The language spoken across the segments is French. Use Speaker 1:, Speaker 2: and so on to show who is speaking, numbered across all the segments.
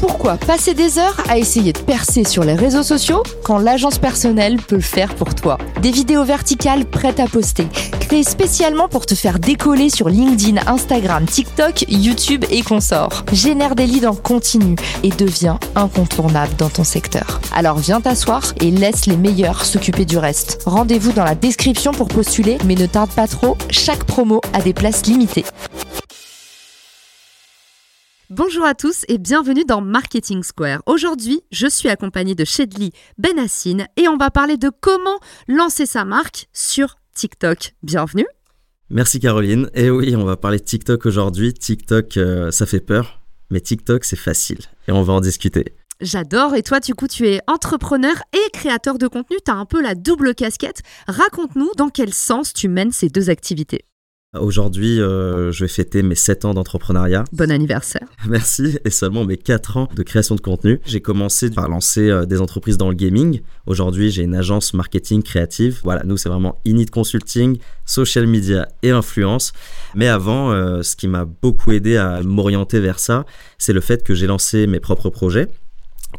Speaker 1: Pourquoi passer des heures à essayer de percer sur les réseaux sociaux quand l'agence personnelle peut le faire pour toi? Des vidéos verticales prêtes à poster, créées spécialement pour te faire décoller sur LinkedIn, Instagram, TikTok, YouTube et consorts. Génère des leads en continu et deviens incontournable dans ton secteur. Alors viens t'asseoir et laisse les meilleurs s'occuper du reste. Rendez-vous dans la description pour postuler, mais ne tarde pas trop, chaque promo a des places limitées.
Speaker 2: Bonjour à tous et bienvenue dans Marketing Square. Aujourd'hui, je suis accompagnée de Shedley Benassine et on va parler de comment lancer sa marque sur TikTok. Bienvenue.
Speaker 3: Merci Caroline. Et oui, on va parler de TikTok aujourd'hui. TikTok, euh, ça fait peur, mais TikTok, c'est facile. Et on va en discuter.
Speaker 2: J'adore. Et toi, du coup, tu es entrepreneur et créateur de contenu. Tu as un peu la double casquette. Raconte-nous dans quel sens tu mènes ces deux activités.
Speaker 3: Aujourd'hui, euh, je vais fêter mes 7 ans d'entrepreneuriat.
Speaker 2: Bon anniversaire.
Speaker 3: Merci. Et seulement mes 4 ans de création de contenu. J'ai commencé par lancer euh, des entreprises dans le gaming. Aujourd'hui, j'ai une agence marketing créative. Voilà, nous, c'est vraiment Init Consulting, social media et influence. Mais avant, euh, ce qui m'a beaucoup aidé à m'orienter vers ça, c'est le fait que j'ai lancé mes propres projets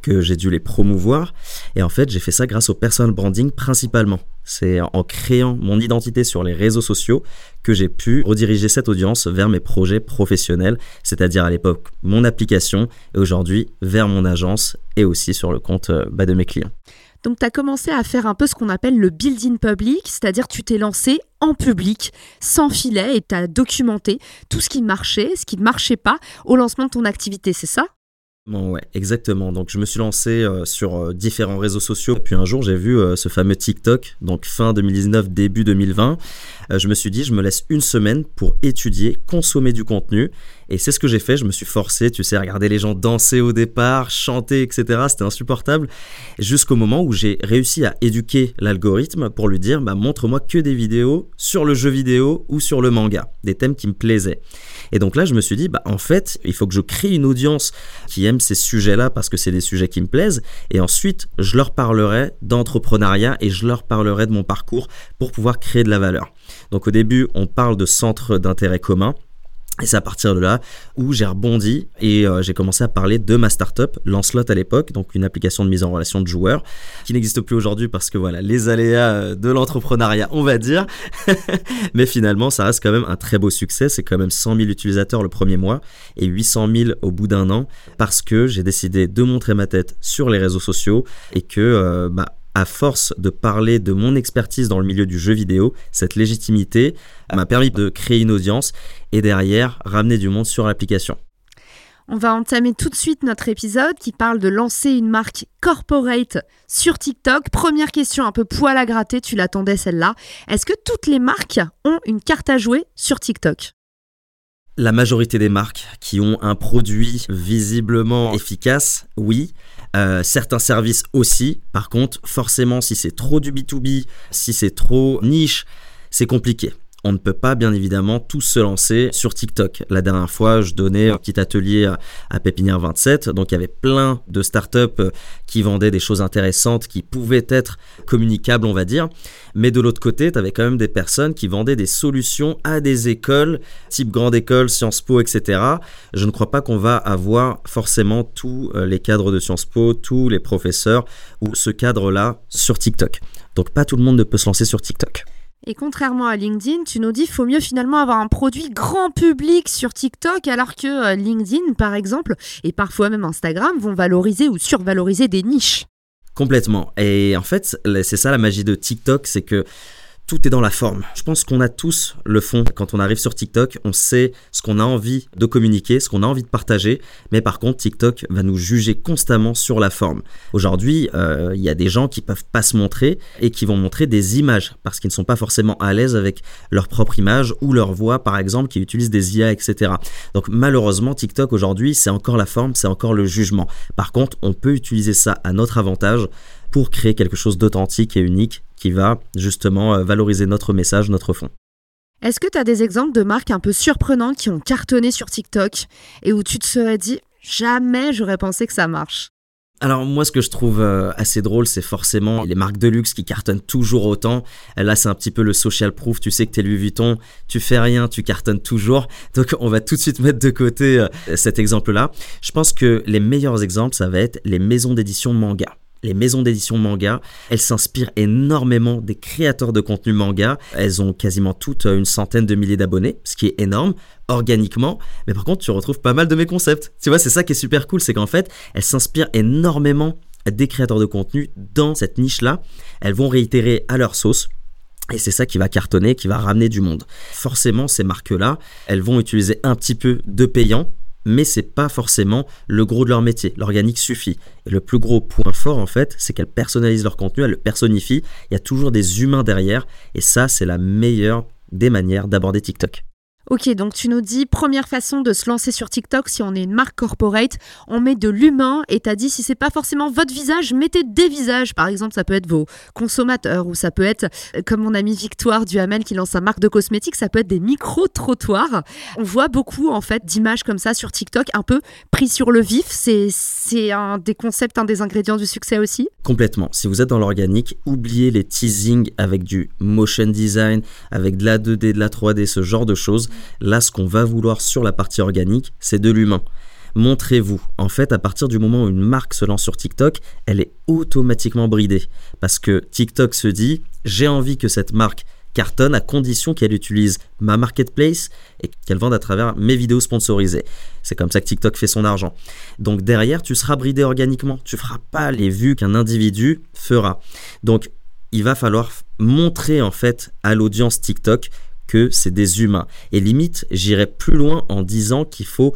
Speaker 3: que j'ai dû les promouvoir. Et en fait, j'ai fait ça grâce au personal branding principalement. C'est en créant mon identité sur les réseaux sociaux que j'ai pu rediriger cette audience vers mes projets professionnels, c'est-à-dire à, l'époque mon application et aujourd'hui vers mon agence et aussi sur le compte euh, bah, de mes clients.
Speaker 2: Donc tu as commencé à faire un peu ce qu'on appelle le building public, c'est-à-dire tu t'es lancé en public, sans filet, et tu as documenté tout ce qui marchait, ce qui ne marchait pas au lancement de ton activité, c'est ça?
Speaker 3: Ouais, exactement. Donc je me suis lancé euh, sur euh, différents réseaux sociaux. Puis un jour, j'ai vu euh, ce fameux TikTok, donc fin 2019, début 2020. Je me suis dit, je me laisse une semaine pour étudier, consommer du contenu. Et c'est ce que j'ai fait. Je me suis forcé, tu sais, à regarder les gens danser au départ, chanter, etc. C'était insupportable. Jusqu'au moment où j'ai réussi à éduquer l'algorithme pour lui dire, bah, montre-moi que des vidéos sur le jeu vidéo ou sur le manga, des thèmes qui me plaisaient. Et donc là, je me suis dit, bah, en fait, il faut que je crée une audience qui aime ces sujets-là parce que c'est des sujets qui me plaisent. Et ensuite, je leur parlerai d'entrepreneuriat et je leur parlerai de mon parcours pour pouvoir créer de la valeur. Donc au début, on parle de centres d'intérêt commun. Et c'est à partir de là où j'ai rebondi et euh, j'ai commencé à parler de ma startup, Lancelot à l'époque, donc une application de mise en relation de joueurs, qui n'existe plus aujourd'hui parce que voilà, les aléas euh, de l'entrepreneuriat, on va dire. Mais finalement, ça reste quand même un très beau succès. C'est quand même 100 000 utilisateurs le premier mois et 800 000 au bout d'un an parce que j'ai décidé de montrer ma tête sur les réseaux sociaux et que euh, bah, à force de parler de mon expertise dans le milieu du jeu vidéo, cette légitimité m'a permis de créer une audience et derrière ramener du monde sur l'application.
Speaker 2: On va entamer tout de suite notre épisode qui parle de lancer une marque corporate sur TikTok. Première question un peu poil à gratter, tu l'attendais celle-là. Est-ce que toutes les marques ont une carte à jouer sur TikTok?
Speaker 3: La majorité des marques qui ont un produit visiblement efficace, oui. Euh, certains services aussi. Par contre, forcément, si c'est trop du B2B, si c'est trop niche, c'est compliqué on ne peut pas bien évidemment tous se lancer sur TikTok. La dernière fois, je donnais un petit atelier à Pépinière 27, donc il y avait plein de startups qui vendaient des choses intéressantes qui pouvaient être communicables, on va dire. Mais de l'autre côté, tu avais quand même des personnes qui vendaient des solutions à des écoles, type grande école, Sciences Po, etc. Je ne crois pas qu'on va avoir forcément tous euh, les cadres de Sciences Po, tous les professeurs ou ce cadre-là sur TikTok. Donc pas tout le monde ne peut se lancer sur TikTok.
Speaker 2: Et contrairement à LinkedIn, tu nous dis qu'il faut mieux finalement avoir un produit grand public sur TikTok, alors que euh, LinkedIn, par exemple, et parfois même Instagram, vont valoriser ou survaloriser des niches.
Speaker 3: Complètement. Et en fait, c'est ça la magie de TikTok, c'est que tout est dans la forme. Je pense qu'on a tous le fond. Quand on arrive sur TikTok, on sait ce qu'on a envie de communiquer, ce qu'on a envie de partager. Mais par contre, TikTok va nous juger constamment sur la forme. Aujourd'hui, euh, il y a des gens qui peuvent pas se montrer et qui vont montrer des images parce qu'ils ne sont pas forcément à l'aise avec leur propre image ou leur voix, par exemple, qui utilisent des IA, etc. Donc malheureusement, TikTok aujourd'hui, c'est encore la forme, c'est encore le jugement. Par contre, on peut utiliser ça à notre avantage pour créer quelque chose d'authentique et unique qui va justement euh, valoriser notre message, notre fond.
Speaker 2: Est-ce que tu as des exemples de marques un peu surprenantes qui ont cartonné sur TikTok et où tu te serais dit jamais j'aurais pensé que ça marche?
Speaker 3: Alors moi ce que je trouve euh, assez drôle c'est forcément les marques de luxe qui cartonnent toujours autant. Là c'est un petit peu le social proof, tu sais que t'es Louis Vuitton, tu fais rien, tu cartonnes toujours. Donc on va tout de suite mettre de côté euh, cet exemple là. Je pense que les meilleurs exemples ça va être les maisons d'édition manga les maisons d'édition manga, elles s'inspirent énormément des créateurs de contenu manga. Elles ont quasiment toutes une centaine de milliers d'abonnés, ce qui est énorme organiquement, mais par contre tu retrouves pas mal de mes concepts. Tu vois, c'est ça qui est super cool, c'est qu'en fait, elles s'inspirent énormément des créateurs de contenu dans cette niche-là. Elles vont réitérer à leur sauce. Et c'est ça qui va cartonner, qui va ramener du monde. Forcément, ces marques-là, elles vont utiliser un petit peu de payant, mais c'est pas forcément le gros de leur métier. L'organique suffit. Et le plus gros point fort, en fait, c'est qu'elles personnalisent leur contenu, elles le personnifient. Il y a toujours des humains derrière. Et ça, c'est la meilleure des manières d'aborder TikTok.
Speaker 2: Ok, donc tu nous dis, première façon de se lancer sur TikTok, si on est une marque corporate, on met de l'humain et t'as dit, si c'est pas forcément votre visage, mettez des visages. Par exemple, ça peut être vos consommateurs ou ça peut être, euh, comme mon amie Victoire Duhamel qui lance sa marque de cosmétiques, ça peut être des micro-trottoirs. On voit beaucoup, en fait, d'images comme ça sur TikTok, un peu pris sur le vif. C'est, c'est un des concepts, un des ingrédients du succès aussi?
Speaker 3: Complètement. Si vous êtes dans l'organique, oubliez les teasings avec du motion design, avec de la 2D, de la 3D, ce genre de choses. Là, ce qu'on va vouloir sur la partie organique, c'est de l'humain. Montrez-vous. En fait, à partir du moment où une marque se lance sur TikTok, elle est automatiquement bridée. Parce que TikTok se dit, j'ai envie que cette marque cartonne à condition qu'elle utilise ma marketplace et qu'elle vende à travers mes vidéos sponsorisées. C'est comme ça que TikTok fait son argent. Donc derrière, tu seras bridé organiquement. Tu feras pas les vues qu'un individu fera. Donc il va falloir montrer en fait à l'audience TikTok que c'est des humains. Et limite, j'irai plus loin en disant qu'il faut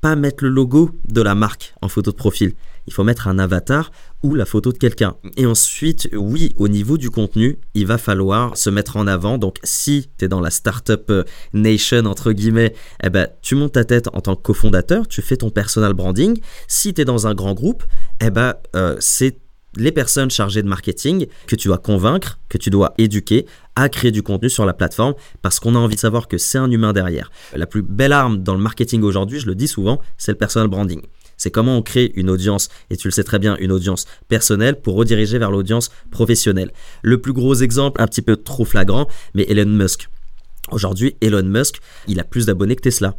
Speaker 3: pas mettre le logo de la marque en photo de profil. Il faut mettre un avatar ou la photo de quelqu'un. Et ensuite, oui, au niveau du contenu, il va falloir se mettre en avant. Donc, si tu es dans la startup euh, nation, entre guillemets, eh ben, tu montes ta tête en tant que cofondateur, tu fais ton personal branding. Si tu es dans un grand groupe, eh ben, euh, c'est les personnes chargées de marketing que tu dois convaincre, que tu dois éduquer à créer du contenu sur la plateforme parce qu'on a envie de savoir que c'est un humain derrière. La plus belle arme dans le marketing aujourd'hui, je le dis souvent, c'est le personal branding. C'est comment on crée une audience, et tu le sais très bien, une audience personnelle pour rediriger vers l'audience professionnelle. Le plus gros exemple, un petit peu trop flagrant, mais Elon Musk. Aujourd'hui, Elon Musk, il a plus d'abonnés que Tesla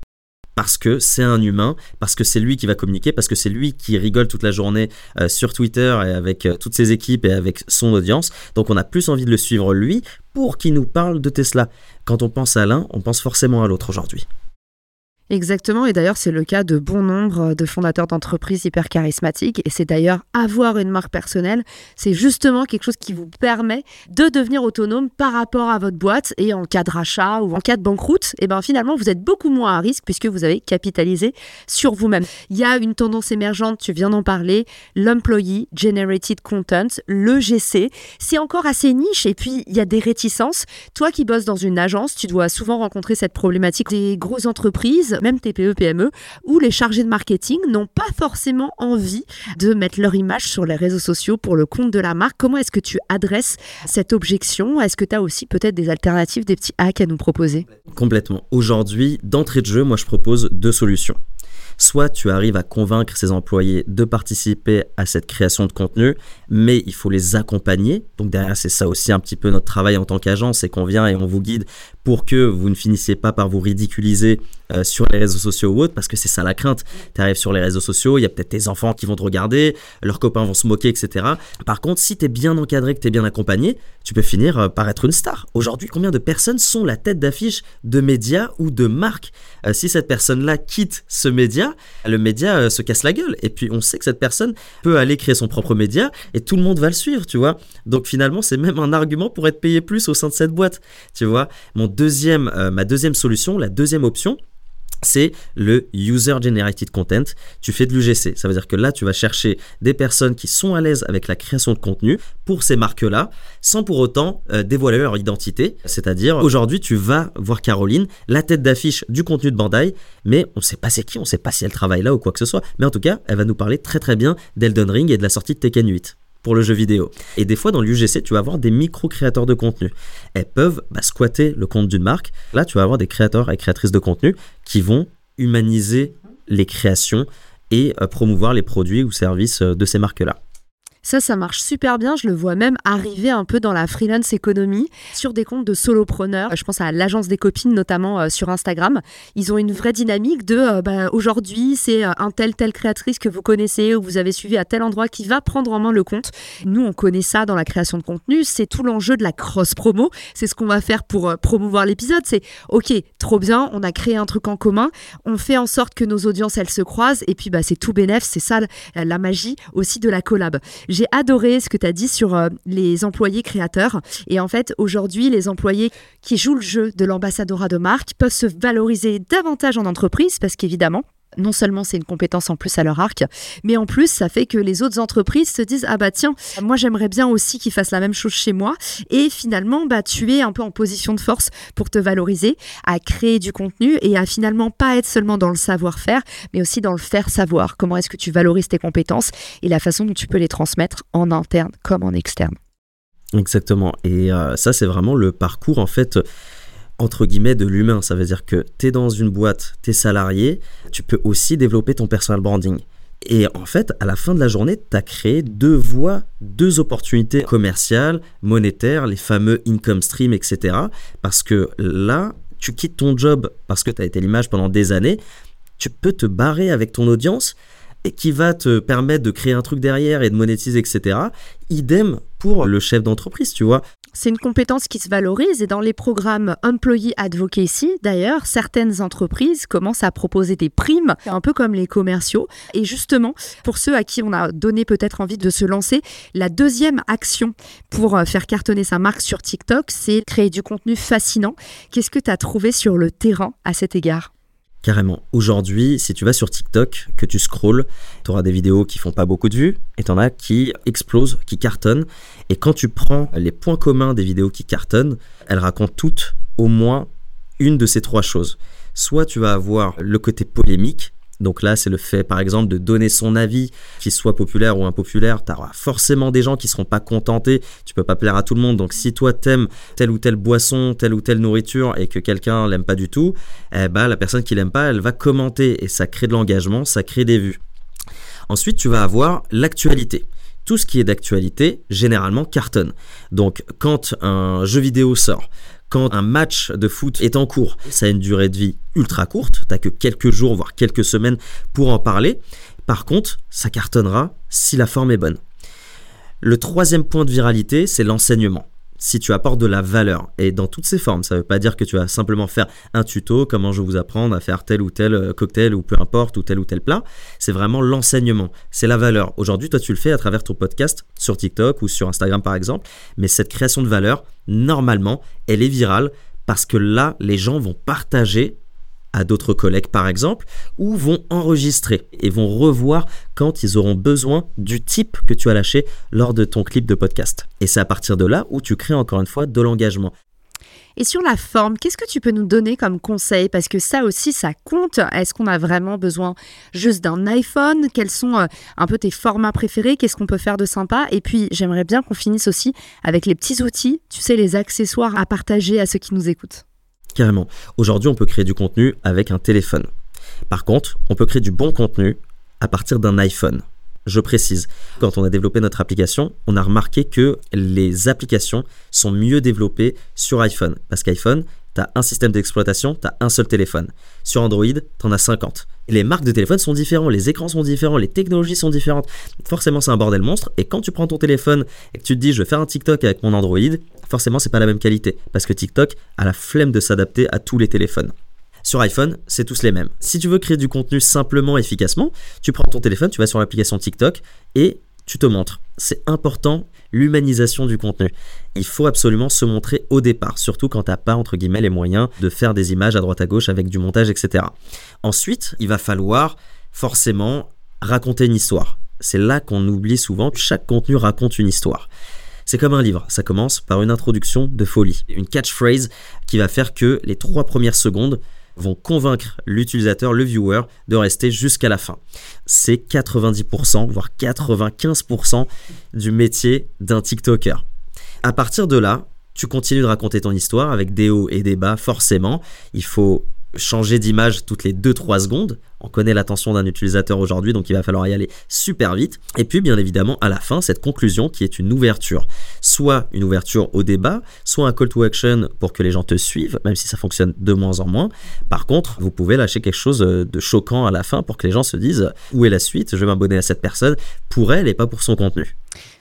Speaker 3: parce que c'est un humain, parce que c'est lui qui va communiquer, parce que c'est lui qui rigole toute la journée euh, sur Twitter et avec euh, toutes ses équipes et avec son audience. Donc on a plus envie de le suivre lui pour qu'il nous parle de Tesla. Quand on pense à l'un, on pense forcément à l'autre aujourd'hui.
Speaker 2: Exactement, et d'ailleurs c'est le cas de bon nombre de fondateurs d'entreprises hyper charismatiques, et c'est d'ailleurs avoir une marque personnelle, c'est justement quelque chose qui vous permet de devenir autonome par rapport à votre boîte, et en cas de rachat ou en cas de banqueroute, et eh ben finalement vous êtes beaucoup moins à risque puisque vous avez capitalisé sur vous-même. Il y a une tendance émergente, tu viens d'en parler, l'Employee Generated Content, le GC, c'est encore assez niche, et puis il y a des réticences. Toi qui bosses dans une agence, tu dois souvent rencontrer cette problématique des grosses entreprises même TPE, PME, où les chargés de marketing n'ont pas forcément envie de mettre leur image sur les réseaux sociaux pour le compte de la marque. Comment est-ce que tu adresses cette objection? Est-ce que tu as aussi peut-être des alternatives, des petits hacks à nous proposer?
Speaker 3: Complètement. Aujourd'hui, d'entrée de jeu, moi je propose deux solutions. Soit tu arrives à convaincre ces employés de participer à cette création de contenu, mais il faut les accompagner. Donc derrière, c'est ça aussi un petit peu notre travail en tant qu'agence, c'est qu'on vient et on vous guide pour que vous ne finissiez pas par vous ridiculiser euh, sur les réseaux sociaux ou autres, parce que c'est ça la crainte. Tu arrives sur les réseaux sociaux, il y a peut-être tes enfants qui vont te regarder, leurs copains vont se moquer, etc. Par contre, si tu es bien encadré, que tu es bien accompagné, tu peux finir euh, par être une star. Aujourd'hui, combien de personnes sont la tête d'affiche de médias ou de marques? Euh, Si cette personne-là quitte ce média, le média se casse la gueule. Et puis on sait que cette personne peut aller créer son propre média et tout le monde va le suivre, tu vois. Donc finalement, c'est même un argument pour être payé plus au sein de cette boîte, tu vois. Mon deuxième, euh, ma deuxième solution, la deuxième option, c'est le User Generated Content. Tu fais de l'UGC. Ça veut dire que là, tu vas chercher des personnes qui sont à l'aise avec la création de contenu pour ces marques-là, sans pour autant euh, dévoiler leur identité. C'est-à-dire, aujourd'hui, tu vas voir Caroline, la tête d'affiche du contenu de Bandai, mais on ne sait pas c'est qui, on ne sait pas si elle travaille là ou quoi que ce soit. Mais en tout cas, elle va nous parler très très bien d'Elden Ring et de la sortie de Tekken 8 pour le jeu vidéo. Et des fois, dans l'UGC, tu vas avoir des micro-créateurs de contenu. Elles peuvent bah, squatter le compte d'une marque. Là, tu vas avoir des créateurs et créatrices de contenu qui vont humaniser les créations et euh, promouvoir les produits ou services euh, de ces marques-là.
Speaker 2: Ça, ça marche super bien. Je le vois même arriver un peu dans la freelance économie sur des comptes de solopreneurs. Je pense à l'agence des copines, notamment euh, sur Instagram. Ils ont une vraie dynamique de euh, bah, aujourd'hui, c'est euh, un tel, telle créatrice que vous connaissez ou vous avez suivi à tel endroit qui va prendre en main le compte. Nous, on connaît ça dans la création de contenu. C'est tout l'enjeu de la cross promo. C'est ce qu'on va faire pour promouvoir l'épisode. C'est OK, trop bien, on a créé un truc en commun. On fait en sorte que nos audiences, elles se croisent. Et puis, bah, c'est tout bénéf. C'est ça la magie aussi de la collab. J'ai adoré ce que tu as dit sur euh, les employés créateurs. Et en fait, aujourd'hui, les employés qui jouent le jeu de l'ambassadora de marque peuvent se valoriser davantage en entreprise parce qu'évidemment, non seulement c'est une compétence en plus à leur arc, mais en plus ça fait que les autres entreprises se disent ah bah tiens moi j'aimerais bien aussi qu'ils fassent la même chose chez moi et finalement bah tu es un peu en position de force pour te valoriser, à créer du contenu et à finalement pas être seulement dans le savoir-faire, mais aussi dans le faire savoir. Comment est-ce que tu valorises tes compétences et la façon dont tu peux les transmettre en interne comme en externe?
Speaker 3: Exactement. Et euh, ça c'est vraiment le parcours en fait entre guillemets de l'humain. Ça veut dire que tu es dans une boîte, tu es salarié, tu peux aussi développer ton personal branding. Et en fait, à la fin de la journée, tu as créé deux voies, deux opportunités commerciales, monétaires, les fameux income stream, etc. Parce que là, tu quittes ton job parce que tu as été l'image pendant des années, tu peux te barrer avec ton audience qui va te permettre de créer un truc derrière et de monétiser, etc. Idem pour le chef d'entreprise, tu vois.
Speaker 2: C'est une compétence qui se valorise et dans les programmes Employee Advocacy, d'ailleurs, certaines entreprises commencent à proposer des primes, un peu comme les commerciaux. Et justement, pour ceux à qui on a donné peut-être envie de se lancer, la deuxième action pour euh, faire cartonner sa marque sur TikTok, c'est créer du contenu fascinant. Qu'est-ce que tu as trouvé sur le terrain à cet égard?
Speaker 3: Carrément. Aujourd'hui, si tu vas sur TikTok, que tu scrolls, tu auras des vidéos qui font pas beaucoup de vues et tu en as qui explosent, qui cartonnent. Et quand tu prends les points communs des vidéos qui cartonnent, elles racontent toutes au moins une de ces trois choses. Soit tu vas avoir le côté polémique, donc là, c'est le fait, par exemple, de donner son avis, qu'il soit populaire ou impopulaire. Tu auras forcément des gens qui seront pas contentés. Tu peux pas plaire à tout le monde. Donc si toi t'aimes telle ou telle boisson, telle ou telle nourriture et que quelqu'un l'aime pas du tout, eh ben, la personne qui l'aime pas, elle va commenter et ça crée de l'engagement, ça crée des vues. Ensuite, tu vas avoir l'actualité tout ce qui est d'actualité, généralement cartonne. Donc quand un jeu vidéo sort, quand un match de foot est en cours, ça a une durée de vie ultra courte, t'as que quelques jours, voire quelques semaines pour en parler. Par contre, ça cartonnera si la forme est bonne. Le troisième point de viralité, c'est l'enseignement si tu apportes de la valeur et dans toutes ses formes. Ça ne veut pas dire que tu vas simplement faire un tuto, comment je vais vous apprendre à faire tel ou tel euh, cocktail ou peu importe, ou tel ou tel plat. C'est vraiment l'enseignement, c'est la valeur. Aujourd'hui, toi, tu le fais à travers ton podcast sur TikTok ou sur Instagram par exemple, mais cette création de valeur, normalement, elle est virale parce que là, les gens vont partager à d'autres collègues par exemple, ou vont enregistrer et vont revoir quand ils auront besoin du type que tu as lâché lors de ton clip de podcast. Et c'est à partir de là où tu crées encore une fois de l'engagement.
Speaker 2: Et sur la forme, qu'est-ce que tu peux nous donner comme conseil? Parce que ça aussi, ça compte. Est-ce qu'on a vraiment besoin juste d'un iPhone? Quels sont euh, un peu tes formats préférés? Qu'est-ce qu'on peut faire de sympa? Et puis, j'aimerais bien qu'on finisse aussi avec les petits outils, tu sais, les accessoires à partager à ceux qui nous écoutent.
Speaker 3: Carrément. Aujourd'hui, on peut créer du contenu avec un téléphone. Par contre, on peut créer du bon contenu à partir d'un iPhone. Je précise, quand on a développé notre application, on a remarqué que les applications sont mieux développées sur iPhone. Parce qu'iPhone, tu as un système d'exploitation, tu as un seul téléphone. Sur Android, tu en as 50. Et les marques de téléphone sont différentes, les écrans sont différents, les technologies sont différentes. Forcément, c'est un bordel monstre. Et quand tu prends ton téléphone et que tu te dis, je vais faire un TikTok avec mon Android, forcément, c'est pas la même qualité. Parce que TikTok a la flemme de s'adapter à tous les téléphones. Sur iPhone, c'est tous les mêmes. Si tu veux créer du contenu simplement, efficacement, tu prends ton téléphone, tu vas sur l'application TikTok et tu te montres. C'est important, l'humanisation du contenu. Il faut absolument se montrer au départ, surtout quand tu n'as pas, entre guillemets, les moyens de faire des images à droite à gauche avec du montage, etc. Ensuite, il va falloir forcément raconter une histoire. C'est là qu'on oublie souvent, chaque contenu raconte une histoire. C'est comme un livre, ça commence par une introduction de folie, une catchphrase qui va faire que les trois premières secondes vont convaincre l'utilisateur, le viewer, de rester jusqu'à la fin. C'est 90%, voire 95% du métier d'un TikToker. À partir de là, tu continues de raconter ton histoire avec des hauts et des bas, forcément. Il faut changer d'image toutes les 2-3 secondes. On connaît l'attention d'un utilisateur aujourd'hui, donc il va falloir y aller super vite. Et puis, bien évidemment, à la fin, cette conclusion qui est une ouverture. Soit une ouverture au débat, soit un call to action pour que les gens te suivent, même si ça fonctionne de moins en moins. Par contre, vous pouvez lâcher quelque chose de choquant à la fin pour que les gens se disent où est la suite, je vais m'abonner à cette personne pour elle et pas pour son contenu.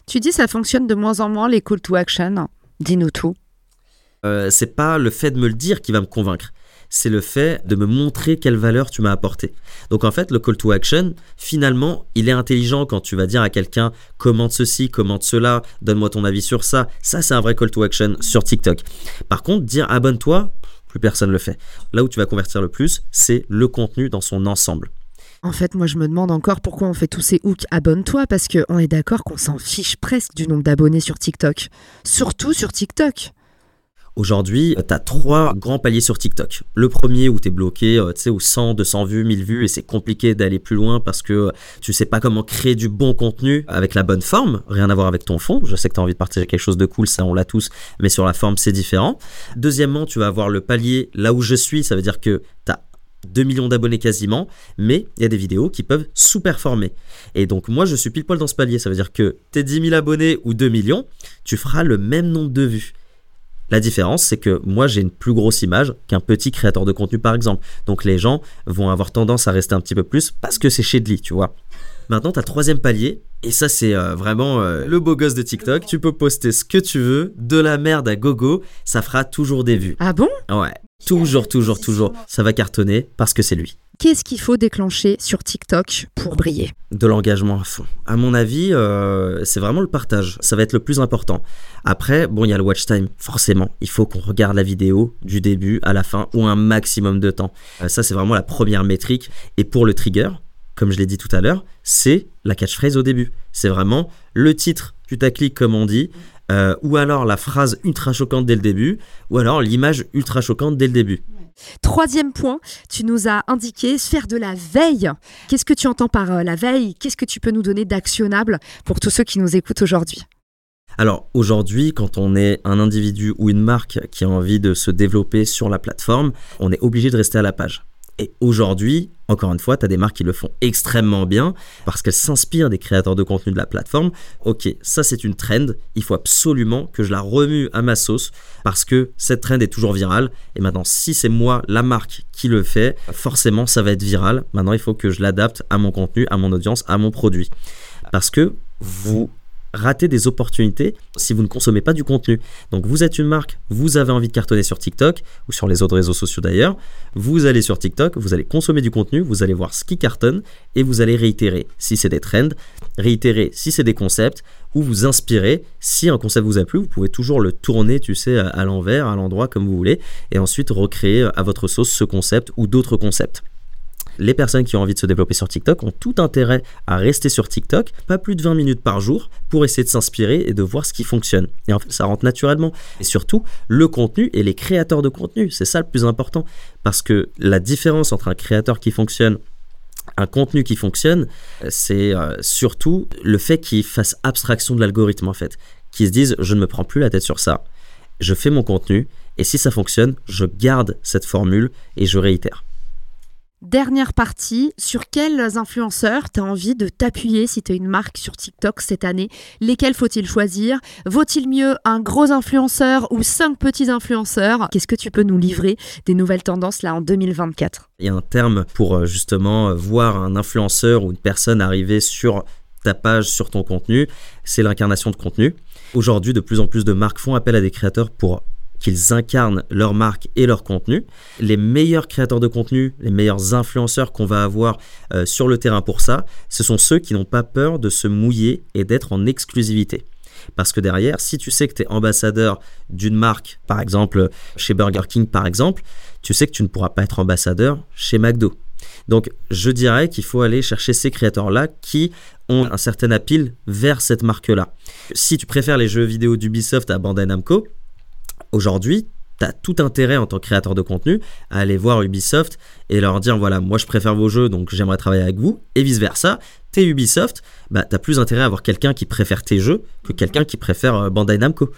Speaker 2: Tu dis ça fonctionne de moins en moins les call to action. Dis-nous tout.
Speaker 3: Euh, c'est pas le fait de me le dire qui va me convaincre c'est le fait de me montrer quelle valeur tu m'as apporté. Donc en fait, le call to action, finalement, il est intelligent quand tu vas dire à quelqu'un commente ceci, commente cela, donne-moi ton avis sur ça. Ça, c'est un vrai call to action sur TikTok. Par contre, dire abonne-toi, plus personne le fait. Là où tu vas convertir le plus, c'est le contenu dans son ensemble.
Speaker 2: En fait, moi, je me demande encore pourquoi on fait tous ces hooks abonne-toi, parce qu'on est d'accord qu'on s'en fiche presque du nombre d'abonnés sur TikTok. Surtout sur TikTok.
Speaker 3: Aujourd'hui, tu as trois grands paliers sur TikTok. Le premier où tu es bloqué, euh, tu sais, aux 100, 200 vues, 1000 vues, et c'est compliqué d'aller plus loin parce que tu sais pas comment créer du bon contenu avec la bonne forme, rien à voir avec ton fond. Je sais que tu as envie de partager quelque chose de cool, ça on l'a tous, mais sur la forme c'est différent. Deuxièmement, tu vas avoir le palier là où je suis, ça veut dire que tu as 2 millions d'abonnés quasiment, mais il y a des vidéos qui peuvent sous-performer. Et donc moi je suis pile poil dans ce palier, ça veut dire que tes 10 000 abonnés ou 2 millions, tu feras le même nombre de vues. La différence, c'est que moi, j'ai une plus grosse image qu'un petit créateur de contenu, par exemple. Donc les gens vont avoir tendance à rester un petit peu plus parce que c'est chez Dli, tu vois. Maintenant, tu as troisième palier, et ça, c'est euh, vraiment euh, le beau gosse de TikTok. Tu peux poster ce que tu veux, de la merde à gogo, ça fera toujours des vues.
Speaker 2: Ah bon?
Speaker 3: Ouais. Toujours, toujours, toujours. Ça va cartonner parce que c'est lui.
Speaker 2: Qu'est-ce qu'il faut déclencher sur TikTok pour briller?
Speaker 3: De l'engagement à fond. À mon avis, euh, c'est vraiment le partage. Ça va être le plus important. Après, bon, il y a le watch time. Forcément, il faut qu'on regarde la vidéo du début à la fin ou un maximum de temps. Euh, ça, c'est vraiment la première métrique. Et pour le trigger, comme je l'ai dit tout à l'heure, c'est la catchphrase au début. C'est vraiment le titre putaclic, comme on dit, euh, ou alors la phrase ultra choquante dès le début, ou alors l'image ultra choquante dès le début.
Speaker 2: Troisième point, tu nous as indiqué faire de la veille. Qu'est-ce que tu entends par euh, la veille? Qu'est-ce que tu peux nous donner d'actionnable pour tous ceux qui nous écoutent aujourd'hui?
Speaker 3: Alors aujourd'hui, quand on est un individu ou une marque qui a envie de se développer sur la plateforme, on est obligé de rester à la page. Et aujourd'hui, encore une fois, tu as des marques qui le font extrêmement bien parce qu'elles s'inspirent des créateurs de contenu de la plateforme. Ok, ça c'est une trend, il faut absolument que je la remue à ma sauce parce que cette trend est toujours virale. Et maintenant, si c'est moi, la marque, qui le fait, forcément ça va être viral. Maintenant, il faut que je l'adapte à mon contenu, à mon audience, à mon produit. Parce que vous rater des opportunités si vous ne consommez pas du contenu. Donc vous êtes une marque, vous avez envie de cartonner sur TikTok ou sur les autres réseaux sociaux d'ailleurs, vous allez sur TikTok, vous allez consommer du contenu, vous allez voir ce qui cartonne et vous allez réitérer si c'est des trends, réitérer si c'est des concepts ou vous inspirer si un concept vous a plu, vous pouvez toujours le tourner, tu sais, à l'envers, à l'endroit comme vous voulez et ensuite recréer à votre sauce ce concept ou d'autres concepts les personnes qui ont envie de se développer sur TikTok ont tout intérêt à rester sur TikTok, pas plus de 20 minutes par jour, pour essayer de s'inspirer et de voir ce qui fonctionne. Et en fait, ça rentre naturellement. Et surtout, le contenu et les créateurs de contenu, c'est ça le plus important. Parce que la différence entre un créateur qui fonctionne un contenu qui fonctionne, c'est euh, surtout le fait qu'il fasse abstraction de l'algorithme en fait, qu'ils se disent je ne me prends plus la tête sur ça, je fais mon contenu et si ça fonctionne, je garde cette formule et je réitère.
Speaker 2: Dernière partie, sur quels influenceurs tu as envie de t'appuyer si tu es une marque sur TikTok cette année? Lesquels faut-il choisir? Vaut-il mieux un gros influenceur ou cinq petits influenceurs? Qu'est-ce que tu peux nous livrer des nouvelles tendances là en 2024
Speaker 3: Il y a un terme pour euh, justement euh, voir un influenceur ou une personne arriver sur ta page, sur ton contenu, c'est l'incarnation de contenu. Aujourd'hui, de plus en plus de marques font appel à des créateurs pour qu'ils incarnent leur marque et leur contenu. Les meilleurs créateurs de contenu, les meilleurs influenceurs qu'on va avoir euh, sur le terrain pour ça, ce sont ceux qui n'ont pas peur de se mouiller et d'être en exclusivité. Parce que derrière, si tu sais que tu es ambassadeur d'une marque, par exemple chez Burger King par exemple, tu sais que tu ne pourras pas être ambassadeur chez McDo. Donc je dirais qu'il faut aller chercher ces créateurs-là qui ont un certain appel vers cette marque-là. Si tu préfères les jeux vidéo d'Ubisoft à Bandai Namco, Aujourd'hui, tu as tout intérêt en tant que créateur de contenu à aller voir Ubisoft et leur dire voilà, moi je préfère vos jeux donc j'aimerais travailler avec vous et vice versa. T'es Ubisoft, bah t'as plus intérêt à avoir quelqu'un qui préfère tes jeux que quelqu'un qui préfère euh, Bandai Namco.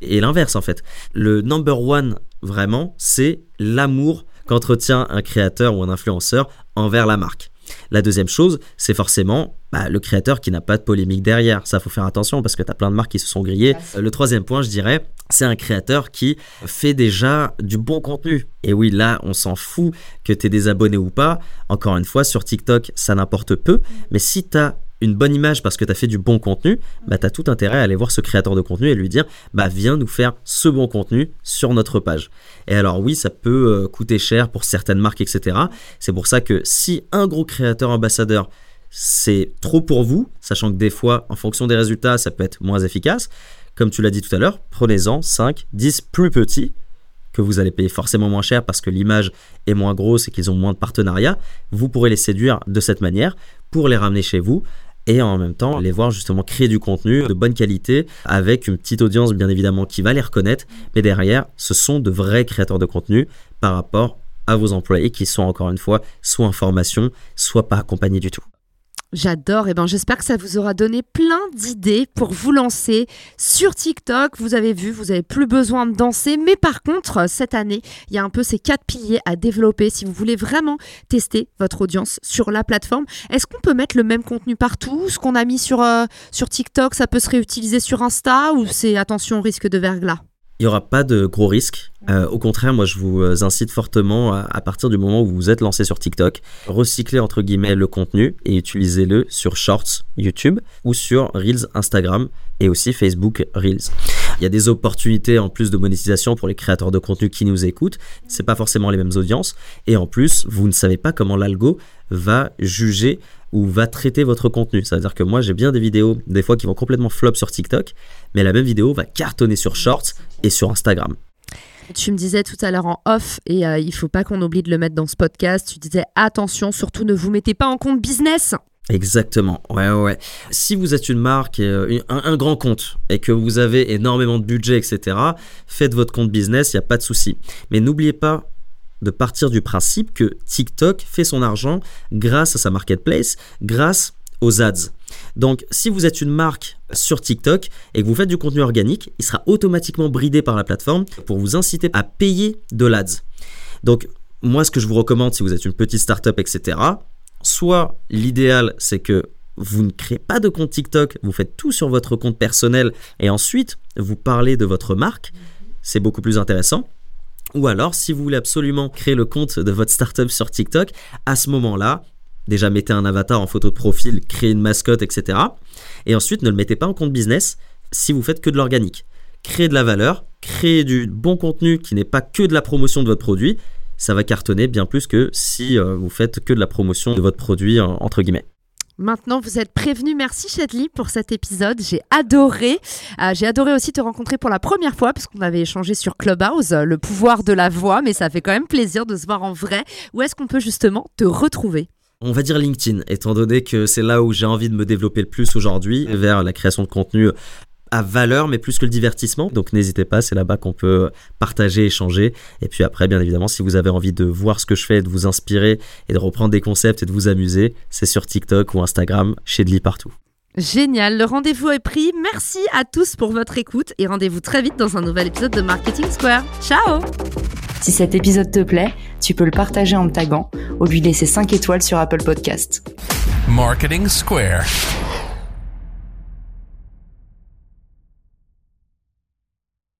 Speaker 3: Et l'inverse en fait. Le number one vraiment, c'est l'amour qu'entretient un créateur ou un influenceur envers la marque. La deuxième chose, c'est forcément bah, le créateur qui n'a pas de polémique derrière. Ça, faut faire attention parce que tu as plein de marques qui se sont grillées. Le troisième point, je dirais, c'est un créateur qui fait déjà du bon contenu. Et oui, là, on s'en fout que tu es des abonnés ou pas. Encore une fois, sur TikTok, ça n'importe peu. Mais si tu as une bonne image parce que tu as fait du bon contenu, bah, tu as tout intérêt à aller voir ce créateur de contenu et lui dire bah, viens nous faire ce bon contenu sur notre page. Et alors oui, ça peut euh, coûter cher pour certaines marques, etc. C'est pour ça que si un gros créateur ambassadeur, c'est trop pour vous, sachant que des fois, en fonction des résultats, ça peut être moins efficace, comme tu l'as dit tout à l'heure, prenez-en 5, 10 plus petits que vous allez payer forcément moins cher parce que l'image est moins grosse et qu'ils ont moins de partenariats, vous pourrez les séduire de cette manière pour les ramener chez vous et en même temps les voir justement créer du contenu de bonne qualité avec une petite audience bien évidemment qui va les reconnaître, mais derrière ce sont de vrais créateurs de contenu par rapport à vos employés qui sont encore une fois soit en formation, soit pas accompagnés du tout.
Speaker 2: J'adore. Et eh ben, j'espère que ça vous aura donné plein d'idées pour vous lancer sur TikTok. Vous avez vu, vous n'avez plus besoin de danser. Mais par contre, cette année, il y a un peu ces quatre piliers à développer si vous voulez vraiment tester votre audience sur la plateforme. Est-ce qu'on peut mettre le même contenu partout? Ce qu'on a mis sur, euh, sur TikTok, ça peut se réutiliser sur Insta ou c'est attention au risque de verglas?
Speaker 3: Il n'y aura pas de gros risques. Euh, au contraire, moi, je vous euh, incite fortement à, partir du moment où vous êtes lancé sur TikTok, recycler entre guillemets le contenu et utilisez-le sur Shorts YouTube ou sur Reels Instagram et aussi Facebook Reels. Il y a des opportunités en plus de monétisation pour les créateurs de contenu qui nous écoutent. C'est pas forcément les mêmes audiences et en plus, vous ne savez pas comment l'algo va juger ou va traiter votre contenu. C'est-à-dire que moi, j'ai bien des vidéos, des fois, qui vont complètement flop sur TikTok, mais la même vidéo va cartonner sur Shorts et sur Instagram.
Speaker 2: Tu me disais tout à l'heure en off, et euh, il faut pas qu'on oublie de le mettre dans ce podcast, tu disais attention, surtout ne vous mettez pas en compte business.
Speaker 3: Exactement, ouais, ouais. Si vous êtes une marque, euh, un, grand compte, et que vous avez énormément de budget, etc., faites votre compte business, il n'y a pas de souci. Mais n'oubliez pas de partir du principe que TikTok fait son argent grâce à sa marketplace, grâce aux ads. Donc si vous êtes une marque sur TikTok et que vous faites du contenu organique, il sera automatiquement bridé par la plateforme pour vous inciter à payer de l'ads. Donc moi ce que je vous recommande si vous êtes une petite startup, etc., soit l'idéal c'est que vous ne créez pas de compte TikTok, vous faites tout sur votre compte personnel et ensuite vous parlez de votre marque, c'est beaucoup plus intéressant. Ou alors, si vous voulez absolument créer le compte de votre startup sur TikTok, à ce moment-là, déjà mettez un avatar en photo de profil, créez une mascotte, etc. Et ensuite, ne le mettez pas en compte business si vous faites que de l'organique. Créez de la valeur, créez du bon contenu qui n'est pas que de la promotion de votre produit. Ça va cartonner bien plus que si euh, vous faites que de la promotion de votre produit, entre guillemets.
Speaker 2: Maintenant, vous êtes prévenu. Merci Chadli pour cet épisode. J'ai adoré. Euh, j'ai adoré aussi te rencontrer pour la première fois parce qu'on avait échangé sur Clubhouse, euh, le pouvoir de la voix, mais ça fait quand même plaisir de se voir en vrai. Où est-ce qu'on peut justement te retrouver?
Speaker 3: On va dire LinkedIn, étant donné que c'est là où j'ai envie de me développer le plus aujourd'hui, vers la création de contenu à valeur, mais plus que le divertissement. Donc n'hésitez pas, c'est là-bas qu'on peut partager, échanger. Et puis après, bien évidemment, si vous avez envie de voir ce que je fais, de vous inspirer et de reprendre des concepts et de vous amuser, c'est sur TikTok ou Instagram, chez Deli partout.
Speaker 2: Génial, le rendez-vous est pris. Merci à tous pour votre écoute et rendez-vous très vite dans un nouvel épisode de Marketing Square. Ciao
Speaker 4: Si cet épisode te plaît, tu peux le partager en me taguant ou lui laisser 5 étoiles sur Apple Podcast. Marketing Square.